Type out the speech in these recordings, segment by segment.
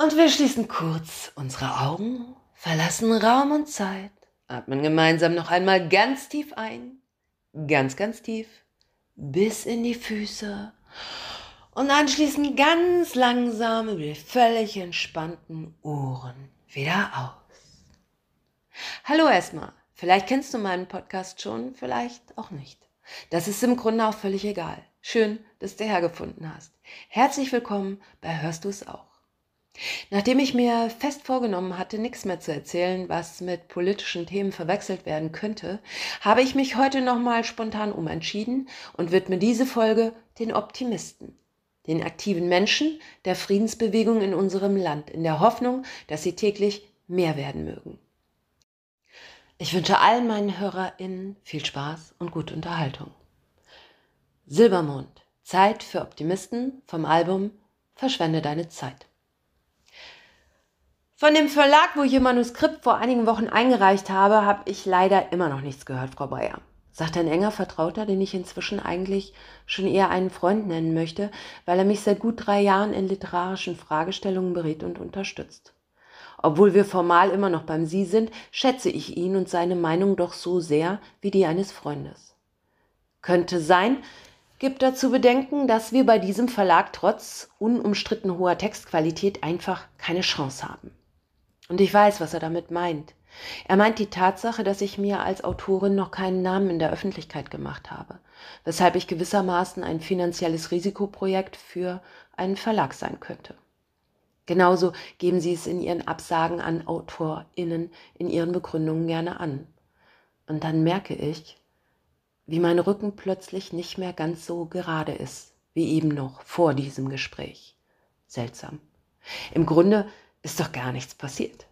Und wir schließen kurz unsere Augen, verlassen Raum und Zeit, atmen gemeinsam noch einmal ganz tief ein, ganz, ganz tief, bis in die Füße und anschließend ganz langsam über die völlig entspannten Ohren wieder aus. Hallo erstmal. Vielleicht kennst du meinen Podcast schon, vielleicht auch nicht. Das ist im Grunde auch völlig egal. Schön, dass du hergefunden hast. Herzlich willkommen bei Hörst du es auch. Nachdem ich mir fest vorgenommen hatte, nichts mehr zu erzählen, was mit politischen Themen verwechselt werden könnte, habe ich mich heute nochmal spontan umentschieden und widme diese Folge den Optimisten, den aktiven Menschen der Friedensbewegung in unserem Land, in der Hoffnung, dass sie täglich mehr werden mögen. Ich wünsche allen meinen HörerInnen viel Spaß und gute Unterhaltung. Silbermond, Zeit für Optimisten vom Album Verschwende deine Zeit. Von dem Verlag, wo ich Ihr Manuskript vor einigen Wochen eingereicht habe, habe ich leider immer noch nichts gehört, Frau Bayer. Sagt ein enger Vertrauter, den ich inzwischen eigentlich schon eher einen Freund nennen möchte, weil er mich seit gut drei Jahren in literarischen Fragestellungen berät und unterstützt. Obwohl wir formal immer noch beim Sie sind, schätze ich ihn und seine Meinung doch so sehr wie die eines Freundes. Könnte sein, gibt dazu bedenken, dass wir bei diesem Verlag trotz unumstritten hoher Textqualität einfach keine Chance haben. Und ich weiß, was er damit meint. Er meint die Tatsache, dass ich mir als Autorin noch keinen Namen in der Öffentlichkeit gemacht habe, weshalb ich gewissermaßen ein finanzielles Risikoprojekt für einen Verlag sein könnte. Genauso geben sie es in ihren Absagen an AutorInnen in ihren Begründungen gerne an. Und dann merke ich, wie mein Rücken plötzlich nicht mehr ganz so gerade ist, wie eben noch vor diesem Gespräch. Seltsam. Im Grunde ist doch gar nichts passiert.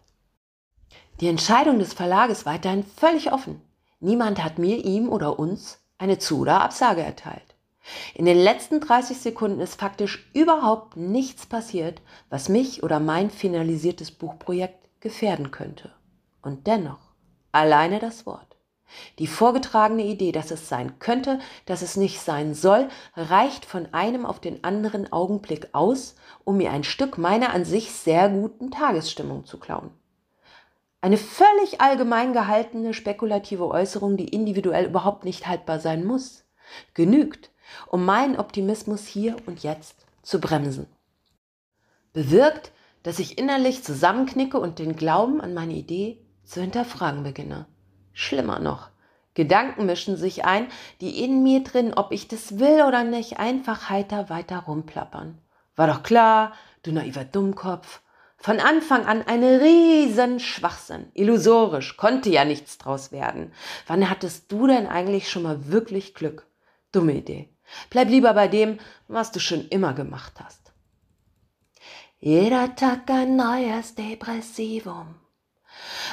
Die Entscheidung des Verlages weiterhin völlig offen. Niemand hat mir, ihm oder uns eine Zu- oder Absage erteilt. In den letzten 30 Sekunden ist faktisch überhaupt nichts passiert, was mich oder mein finalisiertes Buchprojekt gefährden könnte. Und dennoch, alleine das Wort. Die vorgetragene Idee, dass es sein könnte, dass es nicht sein soll, reicht von einem auf den anderen Augenblick aus, um mir ein Stück meiner an sich sehr guten Tagesstimmung zu klauen. Eine völlig allgemein gehaltene spekulative Äußerung, die individuell überhaupt nicht haltbar sein muss, genügt, um meinen Optimismus hier und jetzt zu bremsen. Bewirkt, dass ich innerlich zusammenknicke und den Glauben an meine Idee zu hinterfragen beginne. Schlimmer noch, Gedanken mischen sich ein, die in mir drin, ob ich das will oder nicht, einfach heiter weiter rumplappern. War doch klar, du naiver Dummkopf. Von Anfang an eine riesen Schwachsinn. Illusorisch, konnte ja nichts draus werden. Wann hattest du denn eigentlich schon mal wirklich Glück? Dumme Idee. Bleib lieber bei dem, was du schon immer gemacht hast. Jeder Tag ein neues Depressivum.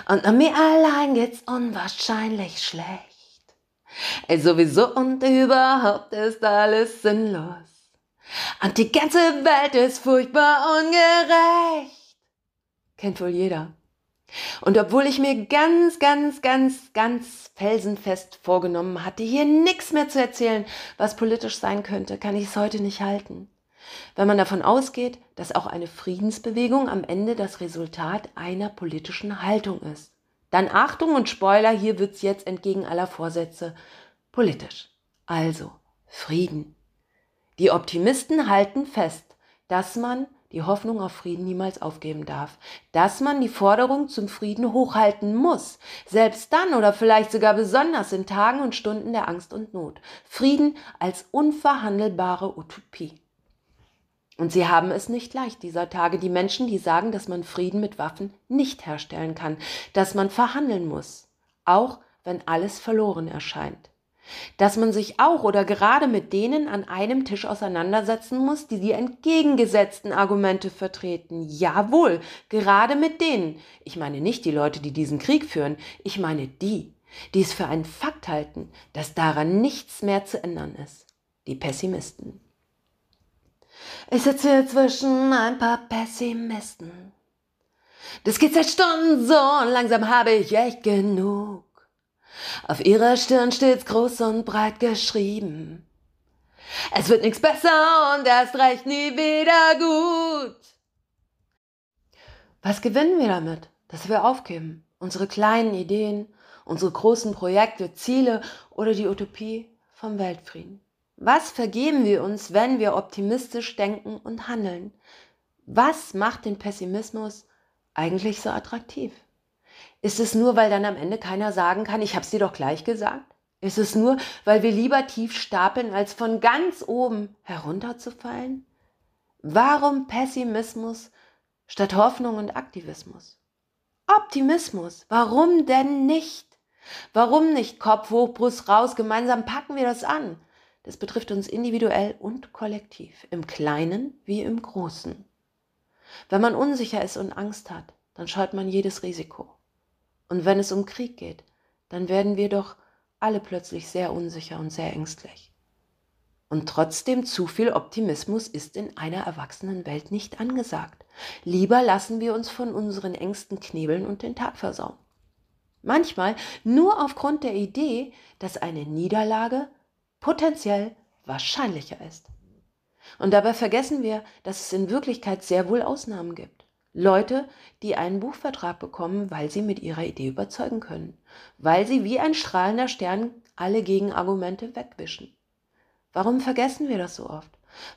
Und an mir allein geht's unwahrscheinlich schlecht. Ey, sowieso und überhaupt ist alles sinnlos. Und die ganze Welt ist furchtbar ungerecht. Kennt wohl jeder. Und obwohl ich mir ganz, ganz, ganz, ganz felsenfest vorgenommen hatte, hier nichts mehr zu erzählen, was politisch sein könnte, kann ich es heute nicht halten. Wenn man davon ausgeht, dass auch eine Friedensbewegung am Ende das Resultat einer politischen Haltung ist. Dann Achtung und Spoiler, hier wird's jetzt entgegen aller Vorsätze politisch. Also Frieden. Die Optimisten halten fest, dass man die Hoffnung auf Frieden niemals aufgeben darf, dass man die Forderung zum Frieden hochhalten muss, selbst dann oder vielleicht sogar besonders in Tagen und Stunden der Angst und Not. Frieden als unverhandelbare Utopie. Und sie haben es nicht leicht dieser Tage, die Menschen, die sagen, dass man Frieden mit Waffen nicht herstellen kann, dass man verhandeln muss, auch wenn alles verloren erscheint. Dass man sich auch oder gerade mit denen an einem Tisch auseinandersetzen muss, die die entgegengesetzten Argumente vertreten. Jawohl, gerade mit denen. Ich meine nicht die Leute, die diesen Krieg führen, ich meine die, die es für einen Fakt halten, dass daran nichts mehr zu ändern ist. Die Pessimisten. Ich sitze hier zwischen ein paar Pessimisten. Das geht seit Stunden so und langsam habe ich echt genug. Auf ihrer Stirn steht's groß und breit geschrieben. Es wird nichts besser und erst recht nie wieder gut. Was gewinnen wir damit, dass wir aufgeben? Unsere kleinen Ideen, unsere großen Projekte, Ziele oder die Utopie vom Weltfrieden? Was vergeben wir uns, wenn wir optimistisch denken und handeln? Was macht den Pessimismus eigentlich so attraktiv? Ist es nur, weil dann am Ende keiner sagen kann, ich habe es dir doch gleich gesagt? Ist es nur, weil wir lieber tief stapeln, als von ganz oben herunterzufallen? Warum Pessimismus statt Hoffnung und Aktivismus? Optimismus, warum denn nicht? Warum nicht Kopf hoch, Brust raus, gemeinsam packen wir das an? Das betrifft uns individuell und kollektiv, im Kleinen wie im Großen. Wenn man unsicher ist und Angst hat, dann scheut man jedes Risiko. Und wenn es um Krieg geht, dann werden wir doch alle plötzlich sehr unsicher und sehr ängstlich. Und trotzdem zu viel Optimismus ist in einer erwachsenen Welt nicht angesagt. Lieber lassen wir uns von unseren Ängsten knebeln und den Tag versauen. Manchmal nur aufgrund der Idee, dass eine Niederlage potenziell wahrscheinlicher ist. Und dabei vergessen wir, dass es in Wirklichkeit sehr wohl Ausnahmen gibt. Leute, die einen Buchvertrag bekommen, weil sie mit ihrer Idee überzeugen können, weil sie wie ein strahlender Stern alle Gegenargumente wegwischen. Warum vergessen wir das so oft?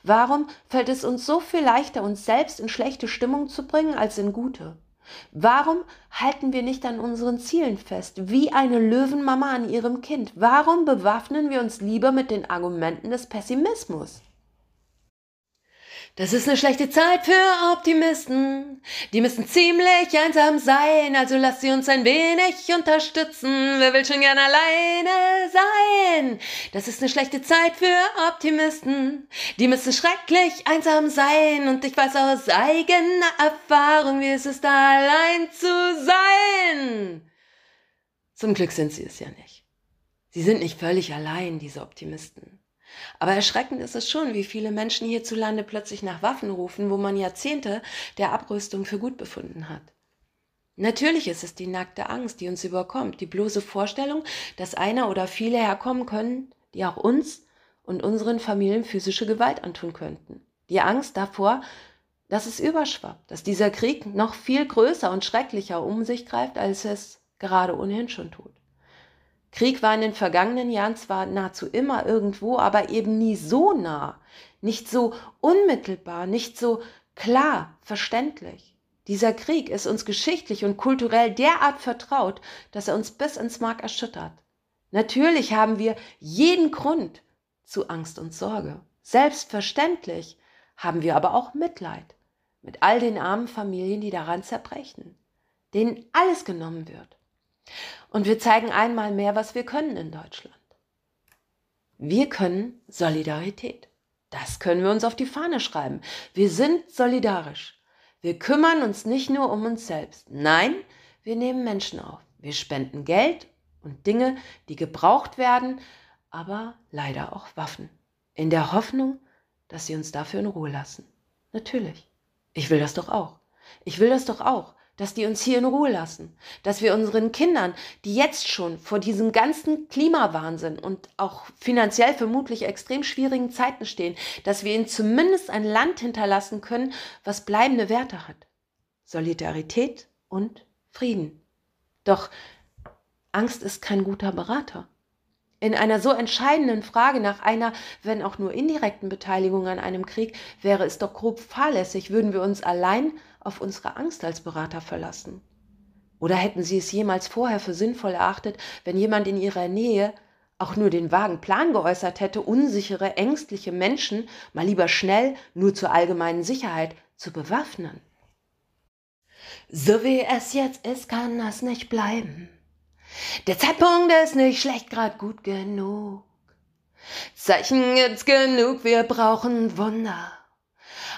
Warum fällt es uns so viel leichter, uns selbst in schlechte Stimmung zu bringen, als in gute? Warum halten wir nicht an unseren Zielen fest, wie eine Löwenmama an ihrem Kind? Warum bewaffnen wir uns lieber mit den Argumenten des Pessimismus? Das ist eine schlechte Zeit für Optimisten. Die müssen ziemlich einsam sein, also lass sie uns ein wenig unterstützen. Wer will schon gern alleine sein? Das ist eine schlechte Zeit für Optimisten. Die müssen schrecklich einsam sein und ich weiß aus eigener Erfahrung, wie es ist, allein zu sein. Zum Glück sind sie es ja nicht. Sie sind nicht völlig allein, diese Optimisten. Aber erschreckend ist es schon, wie viele Menschen hierzulande plötzlich nach Waffen rufen, wo man Jahrzehnte der Abrüstung für gut befunden hat. Natürlich ist es die nackte Angst, die uns überkommt, die bloße Vorstellung, dass einer oder viele herkommen können, die auch uns und unseren Familien physische Gewalt antun könnten. Die Angst davor, dass es überschwappt, dass dieser Krieg noch viel größer und schrecklicher um sich greift, als es gerade ohnehin schon tut. Krieg war in den vergangenen Jahren zwar nahezu immer irgendwo, aber eben nie so nah, nicht so unmittelbar, nicht so klar, verständlich. Dieser Krieg ist uns geschichtlich und kulturell derart vertraut, dass er uns bis ins Mark erschüttert. Natürlich haben wir jeden Grund zu Angst und Sorge. Selbstverständlich haben wir aber auch Mitleid mit all den armen Familien, die daran zerbrechen, denen alles genommen wird. Und wir zeigen einmal mehr, was wir können in Deutschland. Wir können Solidarität. Das können wir uns auf die Fahne schreiben. Wir sind solidarisch. Wir kümmern uns nicht nur um uns selbst. Nein, wir nehmen Menschen auf. Wir spenden Geld und Dinge, die gebraucht werden, aber leider auch Waffen. In der Hoffnung, dass sie uns dafür in Ruhe lassen. Natürlich. Ich will das doch auch. Ich will das doch auch dass die uns hier in Ruhe lassen, dass wir unseren Kindern, die jetzt schon vor diesem ganzen Klimawahnsinn und auch finanziell vermutlich extrem schwierigen Zeiten stehen, dass wir ihnen zumindest ein Land hinterlassen können, was bleibende Werte hat. Solidarität und Frieden. Doch Angst ist kein guter Berater. In einer so entscheidenden Frage nach einer, wenn auch nur indirekten Beteiligung an einem Krieg, wäre es doch grob fahrlässig, würden wir uns allein auf unsere Angst als Berater verlassen? Oder hätten Sie es jemals vorher für sinnvoll erachtet, wenn jemand in Ihrer Nähe auch nur den vagen Plan geäußert hätte, unsichere, ängstliche Menschen mal lieber schnell, nur zur allgemeinen Sicherheit, zu bewaffnen? So wie es jetzt ist, kann das nicht bleiben. Der Zeitpunkt ist nicht schlecht, grad gut genug. Zeichen gibt's genug, wir brauchen Wunder.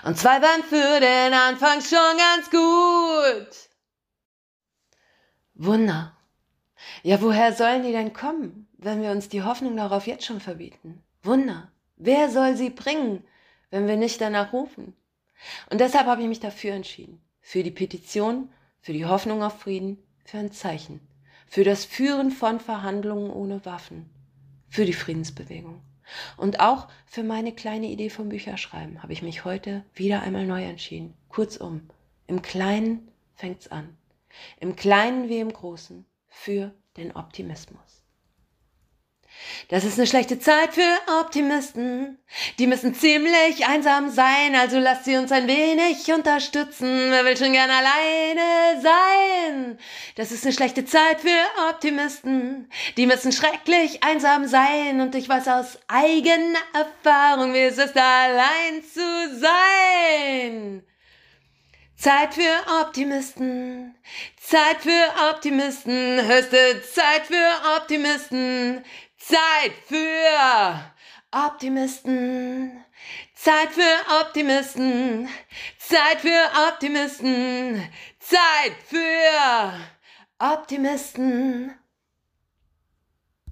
Und zwei waren für den Anfang schon ganz gut. Wunder. Ja, woher sollen die denn kommen, wenn wir uns die Hoffnung darauf jetzt schon verbieten? Wunder. Wer soll sie bringen, wenn wir nicht danach rufen? Und deshalb habe ich mich dafür entschieden. Für die Petition, für die Hoffnung auf Frieden, für ein Zeichen. Für das Führen von Verhandlungen ohne Waffen. Für die Friedensbewegung. Und auch für meine kleine Idee vom Bücherschreiben habe ich mich heute wieder einmal neu entschieden. Kurzum, im Kleinen fängt's an. Im Kleinen wie im Großen. Für den Optimismus. Das ist eine schlechte Zeit für Optimisten. Die müssen ziemlich einsam sein, also lasst sie uns ein wenig unterstützen. Wer will schon gern alleine sein? Das ist eine schlechte Zeit für Optimisten. Die müssen schrecklich einsam sein und ich weiß aus eigener Erfahrung, wie es ist, allein zu sein. Zeit für Optimisten, Zeit für Optimisten, höchste Zeit für Optimisten, Zeit für Optimisten. Zeit für Optimisten. Zeit für Optimisten. Zeit für Optimisten.